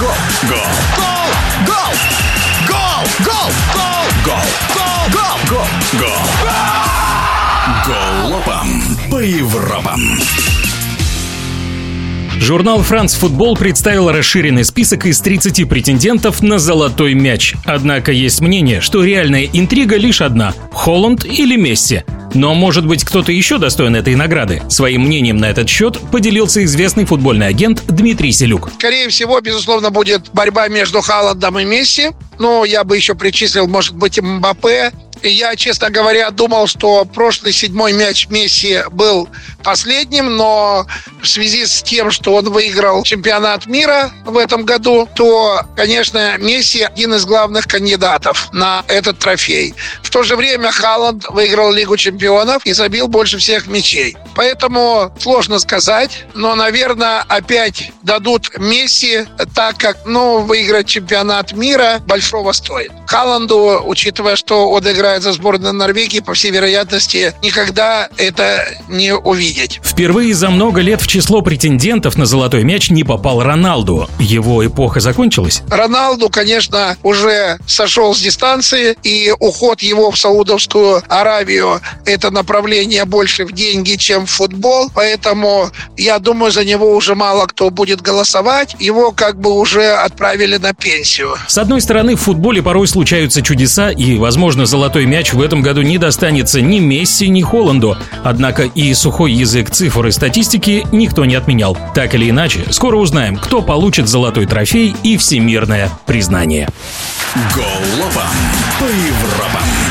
Гол! Гол! Гол! Гол! Гол! Гол! Гол! Гол! Гол! Гол! Голопом по Европам. Журнал «Франц Футбол» представил расширенный список из 30 претендентов на «Золотой мяч». Однако есть мнение, что реальная интрига лишь одна – Холланд или Месси. Но, может быть, кто-то еще достоин этой награды? Своим мнением на этот счет поделился известный футбольный агент Дмитрий Селюк. Скорее всего, безусловно, будет борьба между Халандом и Месси. Ну, я бы еще причислил, может быть, Мбаппе. И я, честно говоря, думал, что прошлый седьмой мяч Месси был последним, но в связи с тем, что он выиграл чемпионат мира в этом году, то, конечно, Месси один из главных кандидатов на этот трофей. В то же время Халанд выиграл Лигу чемпионов и забил больше всех мячей. Поэтому сложно сказать, но, наверное, опять дадут Месси, так как, ну, выиграть чемпионат мира большого стоит. Халанду, учитывая, что он играет за сборную Норвегии, по всей вероятности, никогда это не увидеть. Впервые за много лет в число претендентов на золотой мяч не попал Роналду. Его эпоха закончилась? Роналду, конечно, уже сошел с дистанции, и уход его в Саудовскую Аравию – это направление больше в деньги, чем в футбол, поэтому я думаю, за него уже мало кто будет голосовать. Его как бы уже отправили на пенсию. С одной стороны, в футболе порой случаются чудеса, и, возможно, золотой мяч в этом году не достанется ни Месси, ни Холланду. Однако и сухой язык цифр и статистики никто не отменял. Так или иначе, скоро узнаем, кто получит золотой трофей и всемирное признание. Голопом по Европам.